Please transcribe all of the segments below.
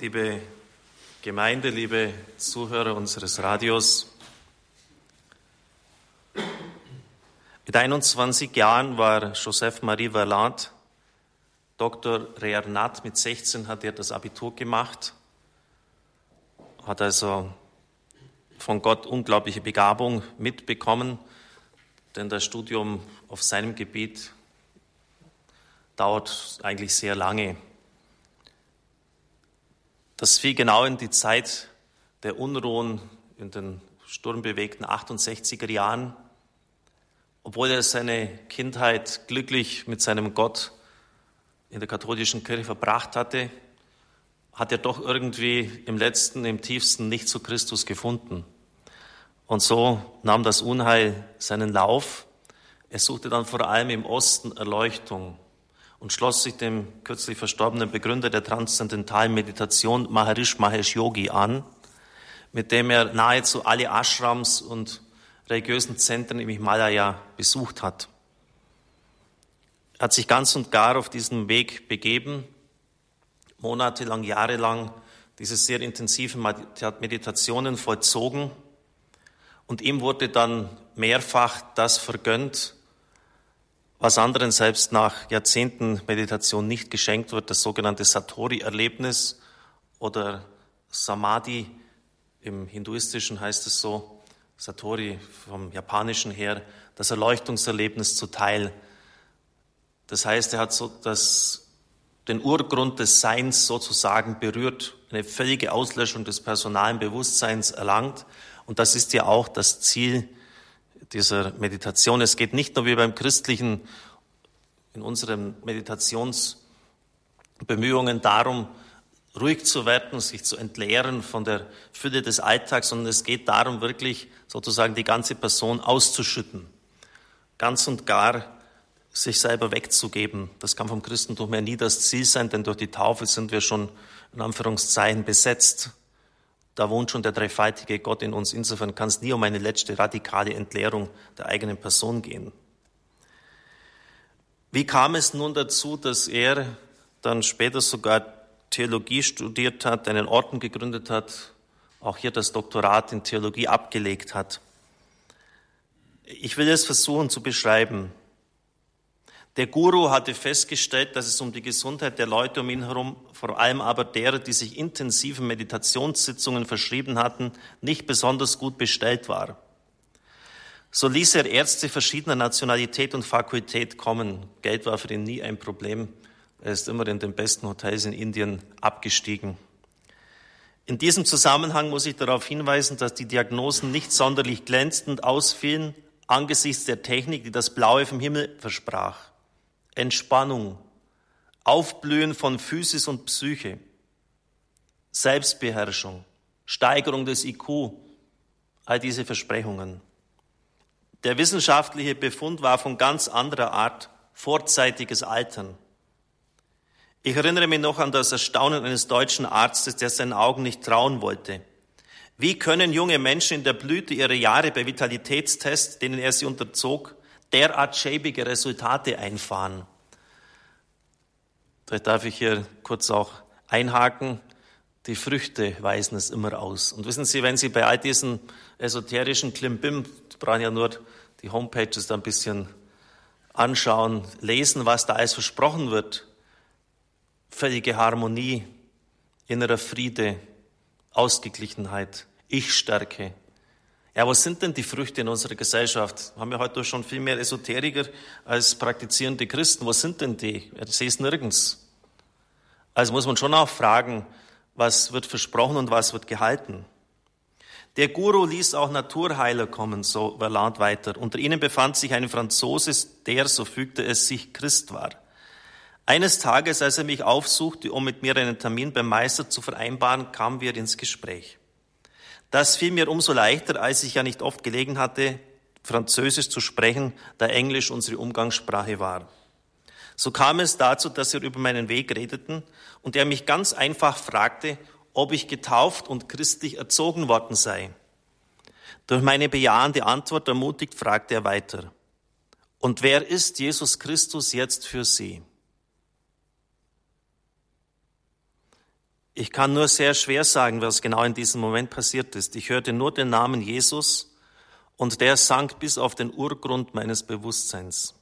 liebe Gemeinde, liebe Zuhörer unseres Radios. Mit 21 Jahren war Joseph Marie Verlat Dr. Rearnat. Mit 16 hat er das Abitur gemacht, hat also von Gott unglaubliche Begabung mitbekommen, denn das Studium auf seinem Gebiet dauert eigentlich sehr lange. Das fiel genau in die Zeit der Unruhen in den sturmbewegten 68er Jahren. Obwohl er seine Kindheit glücklich mit seinem Gott in der katholischen Kirche verbracht hatte, hat er doch irgendwie im letzten, im tiefsten nicht zu Christus gefunden. Und so nahm das Unheil seinen Lauf. Er suchte dann vor allem im Osten Erleuchtung und schloss sich dem kürzlich verstorbenen Begründer der transzendentalen Meditation Maharishi Mahesh Yogi an, mit dem er nahezu alle Ashrams und religiösen Zentren im Himalaya besucht hat. Er hat sich ganz und gar auf diesen Weg begeben, monatelang, jahrelang diese sehr intensiven Meditationen vollzogen und ihm wurde dann mehrfach das vergönnt, was anderen selbst nach Jahrzehnten Meditation nicht geschenkt wird, das sogenannte Satori-Erlebnis oder Samadhi. Im Hinduistischen heißt es so, Satori vom Japanischen her, das Erleuchtungserlebnis zuteil. Das heißt, er hat so das, den Urgrund des Seins sozusagen berührt, eine völlige Auslöschung des personalen Bewusstseins erlangt. Und das ist ja auch das Ziel dieser Meditation. Es geht nicht nur wie beim christlichen, in unseren Meditationsbemühungen darum, ruhig zu werden, sich zu entleeren von der Fülle des Alltags, sondern es geht darum, wirklich sozusagen die ganze Person auszuschütten, ganz und gar sich selber wegzugeben. Das kann vom Christentum her nie das Ziel sein, denn durch die Taufe sind wir schon in Anführungszeichen besetzt da wohnt schon der dreifaltige Gott in uns. Insofern kann es nie um eine letzte radikale Entleerung der eigenen Person gehen. Wie kam es nun dazu, dass er dann später sogar Theologie studiert hat, einen Orden gegründet hat, auch hier das Doktorat in Theologie abgelegt hat? Ich will es versuchen zu beschreiben. Der Guru hatte festgestellt, dass es um die Gesundheit der Leute um ihn herum, vor allem aber derer, die sich intensiven Meditationssitzungen verschrieben hatten, nicht besonders gut bestellt war. So ließ er Ärzte verschiedener Nationalität und Fakultät kommen. Geld war für ihn nie ein Problem. Er ist immer in den besten Hotels in Indien abgestiegen. In diesem Zusammenhang muss ich darauf hinweisen, dass die Diagnosen nicht sonderlich glänzend ausfielen angesichts der Technik, die das Blaue vom Himmel versprach. Entspannung, Aufblühen von Physis und Psyche, Selbstbeherrschung, Steigerung des IQ, all diese Versprechungen. Der wissenschaftliche Befund war von ganz anderer Art, vorzeitiges Altern. Ich erinnere mich noch an das Erstaunen eines deutschen Arztes, der seinen Augen nicht trauen wollte. Wie können junge Menschen in der Blüte ihrer Jahre bei Vitalitätstests, denen er sie unterzog, derart schäbige Resultate einfahren. Vielleicht darf ich hier kurz auch einhaken. Die Früchte weisen es immer aus. Und wissen Sie, wenn Sie bei all diesen esoterischen Klimbim, brauchen ja nur die Homepages da ein bisschen anschauen, lesen, was da alles versprochen wird. Völlige Harmonie, innerer Friede, Ausgeglichenheit, Ich-Stärke, ja, was sind denn die Früchte in unserer Gesellschaft? Haben wir heute schon viel mehr Esoteriker als praktizierende Christen. Was sind denn die? Ich sehe es nirgends. Also muss man schon auch fragen, was wird versprochen und was wird gehalten. Der Guru ließ auch Naturheiler kommen, so Verland weiter. Unter ihnen befand sich ein Franzose, der, so fügte es sich, Christ war. Eines Tages, als er mich aufsuchte, um mit mir einen Termin beim Meister zu vereinbaren, kamen wir ins Gespräch. Das fiel mir umso leichter, als ich ja nicht oft gelegen hatte, Französisch zu sprechen, da Englisch unsere Umgangssprache war. So kam es dazu, dass wir über meinen Weg redeten und er mich ganz einfach fragte, ob ich getauft und christlich erzogen worden sei. Durch meine bejahende Antwort ermutigt, fragte er weiter, und wer ist Jesus Christus jetzt für Sie? Ich kann nur sehr schwer sagen, was genau in diesem Moment passiert ist. Ich hörte nur den Namen Jesus und der sank bis auf den Urgrund meines Bewusstseins.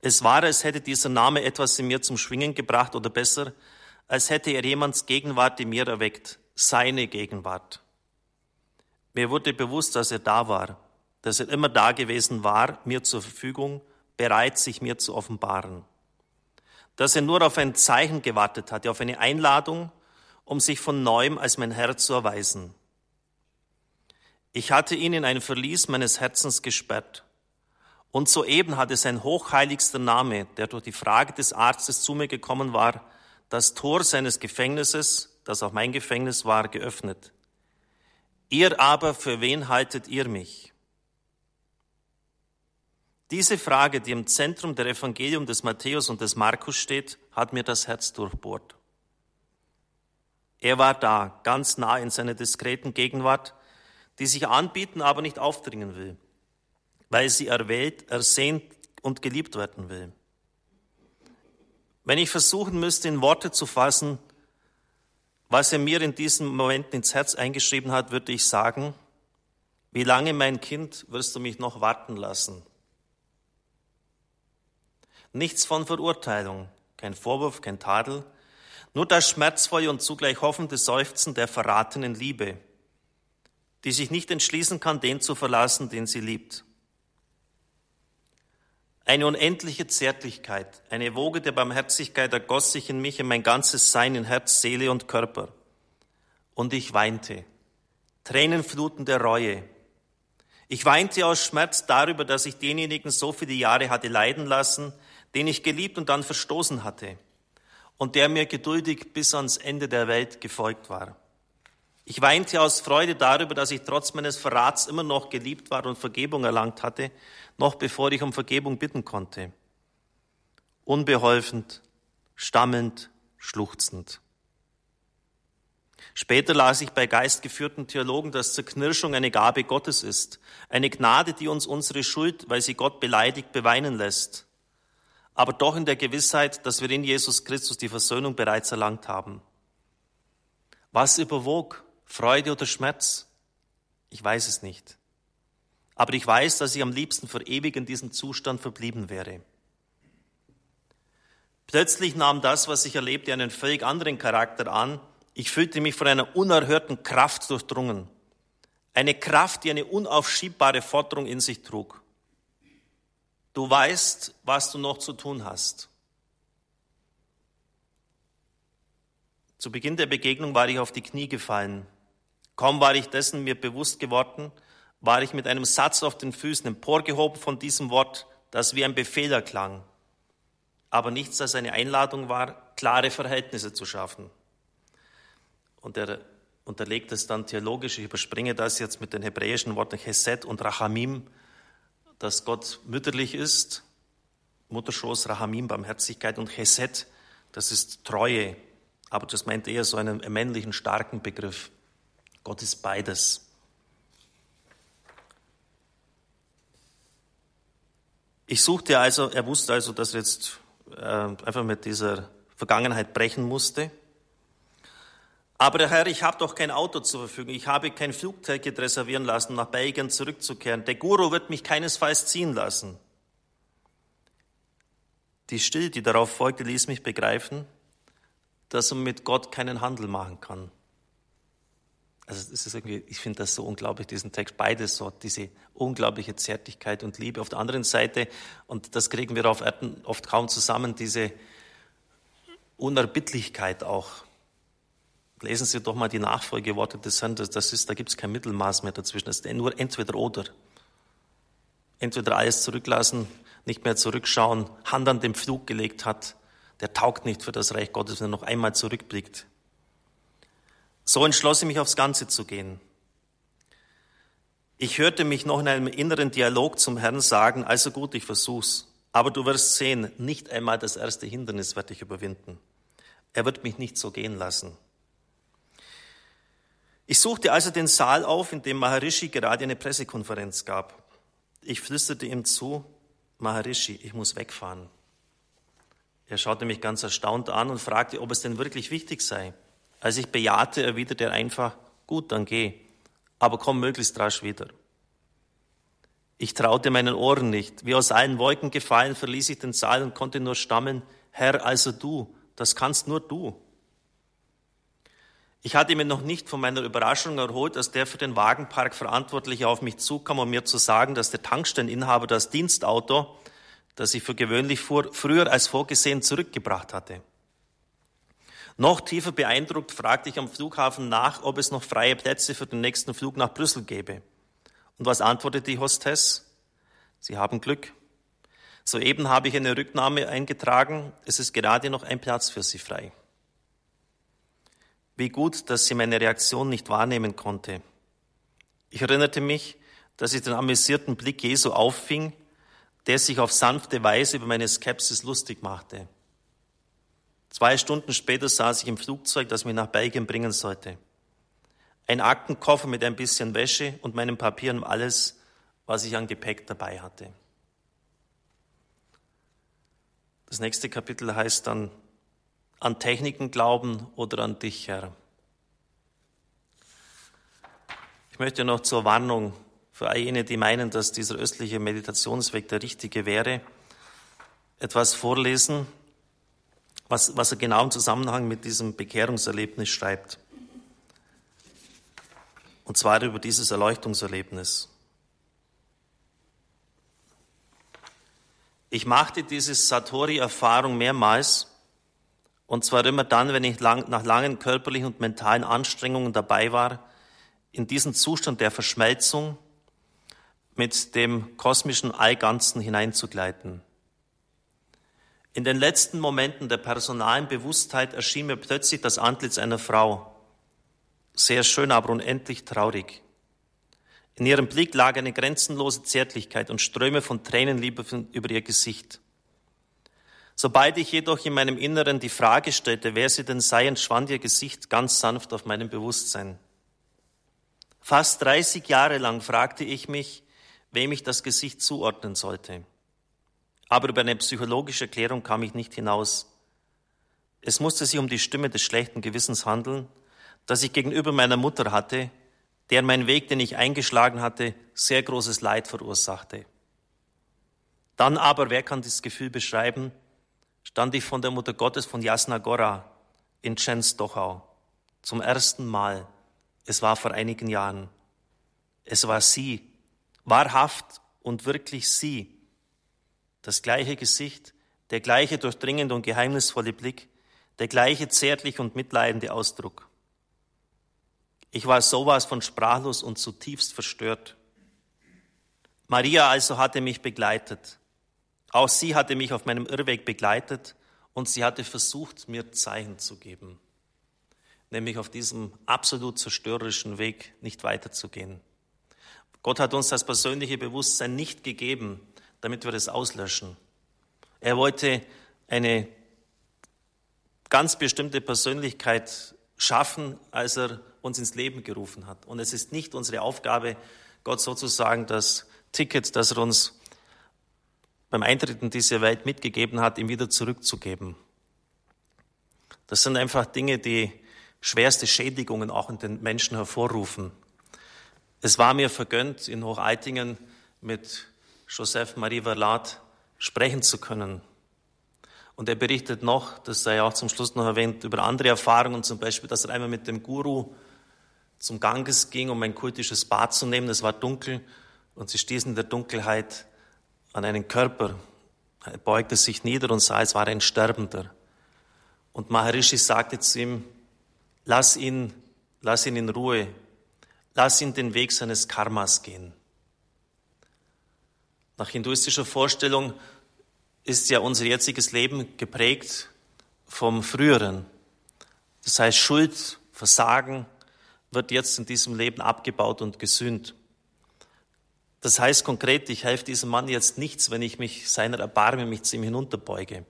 Es war, als hätte dieser Name etwas in mir zum Schwingen gebracht oder besser, als hätte er jemands Gegenwart in mir erweckt, seine Gegenwart. Mir wurde bewusst, dass er da war, dass er immer da gewesen war, mir zur Verfügung, bereit, sich mir zu offenbaren. Dass er nur auf ein Zeichen gewartet hatte, auf eine Einladung, um sich von neuem als mein Herr zu erweisen. Ich hatte ihn in ein Verlies meines Herzens gesperrt. Und soeben hatte sein hochheiligster Name, der durch die Frage des Arztes zu mir gekommen war, das Tor seines Gefängnisses, das auch mein Gefängnis war, geöffnet. Ihr aber, für wen haltet ihr mich? Diese Frage, die im Zentrum der Evangelium des Matthäus und des Markus steht, hat mir das Herz durchbohrt. Er war da, ganz nah in seiner diskreten Gegenwart, die sich anbieten, aber nicht aufdringen will, weil sie erwählt, ersehnt und geliebt werden will. Wenn ich versuchen müsste, in Worte zu fassen, was er mir in diesem Moment ins Herz eingeschrieben hat, würde ich sagen, wie lange, mein Kind, wirst du mich noch warten lassen? Nichts von Verurteilung, kein Vorwurf, kein Tadel, nur das schmerzvolle und zugleich hoffende Seufzen der verratenen Liebe, die sich nicht entschließen kann, den zu verlassen, den sie liebt. Eine unendliche Zärtlichkeit, eine Woge der Barmherzigkeit ergoss sich in mich, in mein ganzes Sein, in Herz, Seele und Körper. Und ich weinte, Tränenfluten der Reue. Ich weinte aus Schmerz darüber, dass ich denjenigen so viele Jahre hatte leiden lassen, den ich geliebt und dann verstoßen hatte und der mir geduldig bis ans Ende der Welt gefolgt war. Ich weinte aus Freude darüber, dass ich trotz meines Verrats immer noch geliebt war und Vergebung erlangt hatte, noch bevor ich um Vergebung bitten konnte. Unbeholfend, stammelnd, schluchzend. Später las ich bei geistgeführten Theologen, dass Zerknirschung eine Gabe Gottes ist, eine Gnade, die uns unsere Schuld, weil sie Gott beleidigt, beweinen lässt aber doch in der Gewissheit, dass wir in Jesus Christus die Versöhnung bereits erlangt haben. Was überwog, Freude oder Schmerz? Ich weiß es nicht. Aber ich weiß, dass ich am liebsten für ewig in diesem Zustand verblieben wäre. Plötzlich nahm das, was ich erlebte, einen völlig anderen Charakter an. Ich fühlte mich von einer unerhörten Kraft durchdrungen. Eine Kraft, die eine unaufschiebbare Forderung in sich trug. Du weißt, was du noch zu tun hast. Zu Beginn der Begegnung war ich auf die Knie gefallen. Kaum war ich dessen mir bewusst geworden, war ich mit einem Satz auf den Füßen emporgehoben von diesem Wort, das wie ein Befehl erklang, aber nichts als eine Einladung war, klare Verhältnisse zu schaffen. Und er unterlegt es dann theologisch, ich überspringe das jetzt mit den hebräischen Worten Chesed und Rachamim, dass Gott mütterlich ist, Mutterschoß, Rahamim, Barmherzigkeit und Chesed, das ist Treue. Aber das meint eher so einen männlichen, starken Begriff. Gott ist beides. Ich suchte also, er wusste also, dass er jetzt äh, einfach mit dieser Vergangenheit brechen musste. Aber Herr, ich habe doch kein Auto zur Verfügung. Ich habe kein Flugticket reservieren lassen, nach Belgien zurückzukehren. Der Guru wird mich keinesfalls ziehen lassen. Die Stille, die darauf folgte, ließ mich begreifen, dass man mit Gott keinen Handel machen kann. Also es ist irgendwie, ich finde das so unglaublich, diesen Text, beides so, diese unglaubliche Zärtlichkeit und Liebe. Auf der anderen Seite, und das kriegen wir auf Erden oft kaum zusammen, diese Unerbittlichkeit auch. Lesen Sie doch mal die Nachfolgeworte des Herrn. Das ist, da gibt es kein Mittelmaß mehr dazwischen. Es ist nur entweder oder. Entweder alles zurücklassen, nicht mehr zurückschauen, Hand an den Flug gelegt hat. Der taugt nicht für das Reich Gottes, wenn er noch einmal zurückblickt. So entschloss ich mich aufs Ganze zu gehen. Ich hörte mich noch in einem inneren Dialog zum Herrn sagen, also gut, ich versuch's. Aber du wirst sehen, nicht einmal das erste Hindernis werde ich überwinden. Er wird mich nicht so gehen lassen. Ich suchte also den Saal auf, in dem Maharishi gerade eine Pressekonferenz gab. Ich flüsterte ihm zu, Maharishi, ich muss wegfahren. Er schaute mich ganz erstaunt an und fragte, ob es denn wirklich wichtig sei. Als ich bejahte, erwiderte er einfach, gut, dann geh, aber komm möglichst rasch wieder. Ich traute meinen Ohren nicht. Wie aus allen Wolken gefallen, verließ ich den Saal und konnte nur stammeln, Herr, also du, das kannst nur du. Ich hatte mir noch nicht von meiner Überraschung erholt, dass der für den Wagenpark Verantwortliche auf mich zukam, um mir zu sagen, dass der Tankstelleninhaber das Dienstauto, das ich für gewöhnlich fuhr, früher als vorgesehen zurückgebracht hatte. Noch tiefer beeindruckt fragte ich am Flughafen nach, ob es noch freie Plätze für den nächsten Flug nach Brüssel gäbe. Und was antwortete die Hostess? Sie haben Glück. Soeben habe ich eine Rücknahme eingetragen. Es ist gerade noch ein Platz für Sie frei. Wie gut, dass sie meine Reaktion nicht wahrnehmen konnte. Ich erinnerte mich, dass ich den amüsierten Blick Jesu auffing, der sich auf sanfte Weise über meine Skepsis lustig machte. Zwei Stunden später saß ich im Flugzeug, das mich nach Belgien bringen sollte. Ein Aktenkoffer mit ein bisschen Wäsche und meinen Papieren und alles, was ich an Gepäck dabei hatte. Das nächste Kapitel heißt dann an Techniken glauben oder an dich, Herr. Ich möchte noch zur Warnung für all jene, die meinen, dass dieser östliche Meditationsweg der richtige wäre, etwas vorlesen, was, was er genau im Zusammenhang mit diesem Bekehrungserlebnis schreibt. Und zwar über dieses Erleuchtungserlebnis. Ich machte diese Satori-Erfahrung mehrmals und zwar immer dann, wenn ich lang, nach langen körperlichen und mentalen Anstrengungen dabei war, in diesen Zustand der Verschmelzung mit dem kosmischen Allganzen hineinzugleiten. In den letzten Momenten der personalen Bewusstheit erschien mir plötzlich das Antlitz einer Frau. Sehr schön, aber unendlich traurig. In ihrem Blick lag eine grenzenlose Zärtlichkeit und Ströme von Tränenliebe über ihr Gesicht. Sobald ich jedoch in meinem Inneren die Frage stellte, wer sie denn sei, entschwand ihr Gesicht ganz sanft auf meinem Bewusstsein. Fast 30 Jahre lang fragte ich mich, wem ich das Gesicht zuordnen sollte. Aber über eine psychologische Erklärung kam ich nicht hinaus. Es musste sich um die Stimme des schlechten Gewissens handeln, das ich gegenüber meiner Mutter hatte, der mein Weg, den ich eingeschlagen hatte, sehr großes Leid verursachte. Dann aber, wer kann dieses Gefühl beschreiben, stand ich von der Mutter Gottes von Jasna Gora in Częstochow zum ersten Mal. Es war vor einigen Jahren. Es war sie, wahrhaft und wirklich sie. Das gleiche Gesicht, der gleiche durchdringende und geheimnisvolle Blick, der gleiche zärtliche und mitleidende Ausdruck. Ich war sowas von sprachlos und zutiefst verstört. Maria also hatte mich begleitet. Auch sie hatte mich auf meinem Irrweg begleitet und sie hatte versucht, mir Zeichen zu geben, nämlich auf diesem absolut zerstörerischen Weg nicht weiterzugehen. Gott hat uns das persönliche Bewusstsein nicht gegeben, damit wir das auslöschen. Er wollte eine ganz bestimmte Persönlichkeit schaffen, als er uns ins Leben gerufen hat. Und es ist nicht unsere Aufgabe, Gott sozusagen das Ticket, das er uns beim Eintritt in diese Welt mitgegeben hat, ihm wieder zurückzugeben. Das sind einfach Dinge, die schwerste Schädigungen auch in den Menschen hervorrufen. Es war mir vergönnt, in Hochaltingen mit Joseph Marie Verlat sprechen zu können. Und er berichtet noch, das sei auch zum Schluss noch erwähnt, über andere Erfahrungen, zum Beispiel, dass er einmal mit dem Guru zum Ganges ging, um ein kultisches Bad zu nehmen. Es war dunkel und sie stießen in der Dunkelheit an einen Körper. Er beugte sich nieder und sah, es war ein Sterbender. Und Maharishi sagte zu ihm, lass ihn, lass ihn in Ruhe, lass ihn den Weg seines Karmas gehen. Nach hinduistischer Vorstellung ist ja unser jetziges Leben geprägt vom früheren. Das heißt, Schuld, Versagen wird jetzt in diesem Leben abgebaut und gesühnt. Das heißt konkret, ich helfe diesem Mann jetzt nichts, wenn ich mich seiner Erbarme mich zu ihm hinunterbeuge.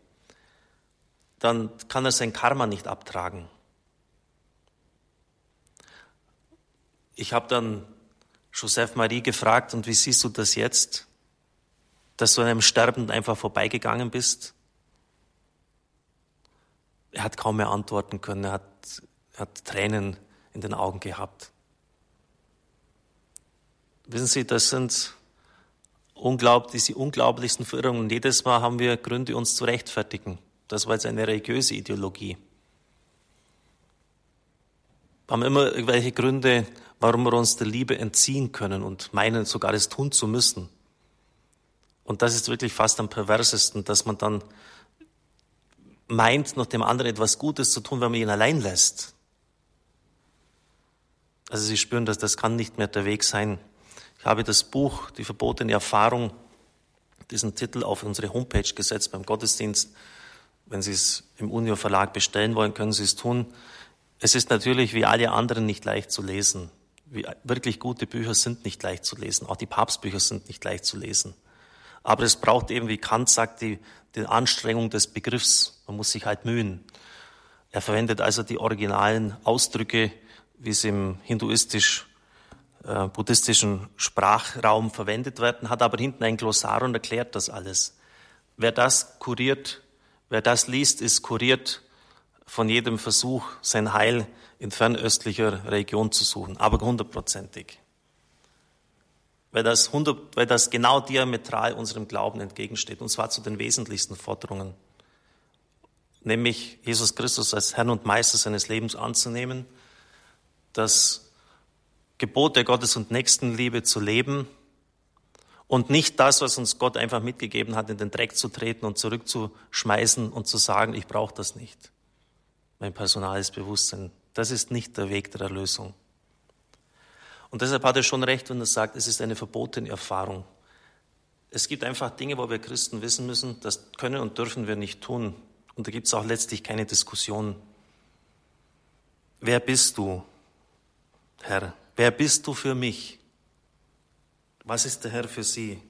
Dann kann er sein Karma nicht abtragen. Ich habe dann Joseph Marie gefragt, und wie siehst du das jetzt, dass du an einem Sterbenden einfach vorbeigegangen bist? Er hat kaum mehr antworten können. Er hat Er hat Tränen in den Augen gehabt. Wissen Sie, das sind unglaublich, diese unglaublichsten Verirrungen. Jedes Mal haben wir Gründe, uns zu rechtfertigen. Das war jetzt eine religiöse Ideologie. Wir haben immer irgendwelche Gründe, warum wir uns der Liebe entziehen können und meinen sogar es tun zu müssen. Und das ist wirklich fast am perversesten, dass man dann meint, noch dem anderen etwas Gutes zu tun, wenn man ihn allein lässt. Also Sie spüren, dass das kann nicht mehr der Weg sein. Ich habe das Buch Die verbotene Erfahrung, diesen Titel auf unsere Homepage gesetzt beim Gottesdienst. Wenn Sie es im Unio Verlag bestellen wollen, können Sie es tun. Es ist natürlich wie alle anderen nicht leicht zu lesen. Wie, wirklich gute Bücher sind nicht leicht zu lesen. Auch die Papstbücher sind nicht leicht zu lesen. Aber es braucht eben, wie Kant sagt, die, die Anstrengung des Begriffs. Man muss sich halt mühen. Er verwendet also die originalen Ausdrücke, wie sie im hinduistisch äh, buddhistischen Sprachraum verwendet werden, hat aber hinten ein Glossar und erklärt das alles. Wer das kuriert, wer das liest, ist kuriert von jedem Versuch, sein Heil in fernöstlicher Region zu suchen, aber hundertprozentig. Weil das, 100, weil das genau diametral unserem Glauben entgegensteht, und zwar zu den wesentlichsten Forderungen. Nämlich Jesus Christus als Herrn und Meister seines Lebens anzunehmen, das Gebot der Gottes- und Nächstenliebe zu leben und nicht das, was uns Gott einfach mitgegeben hat, in den Dreck zu treten und zurückzuschmeißen und zu sagen, ich brauche das nicht. Mein personales Bewusstsein. Das ist nicht der Weg der Erlösung. Und deshalb hat er schon recht, wenn er sagt, es ist eine verbotene Erfahrung. Es gibt einfach Dinge, wo wir Christen wissen müssen, das können und dürfen wir nicht tun. Und da gibt es auch letztlich keine Diskussion. Wer bist du, Herr? Wer bist du für mich? Was ist der Herr für Sie?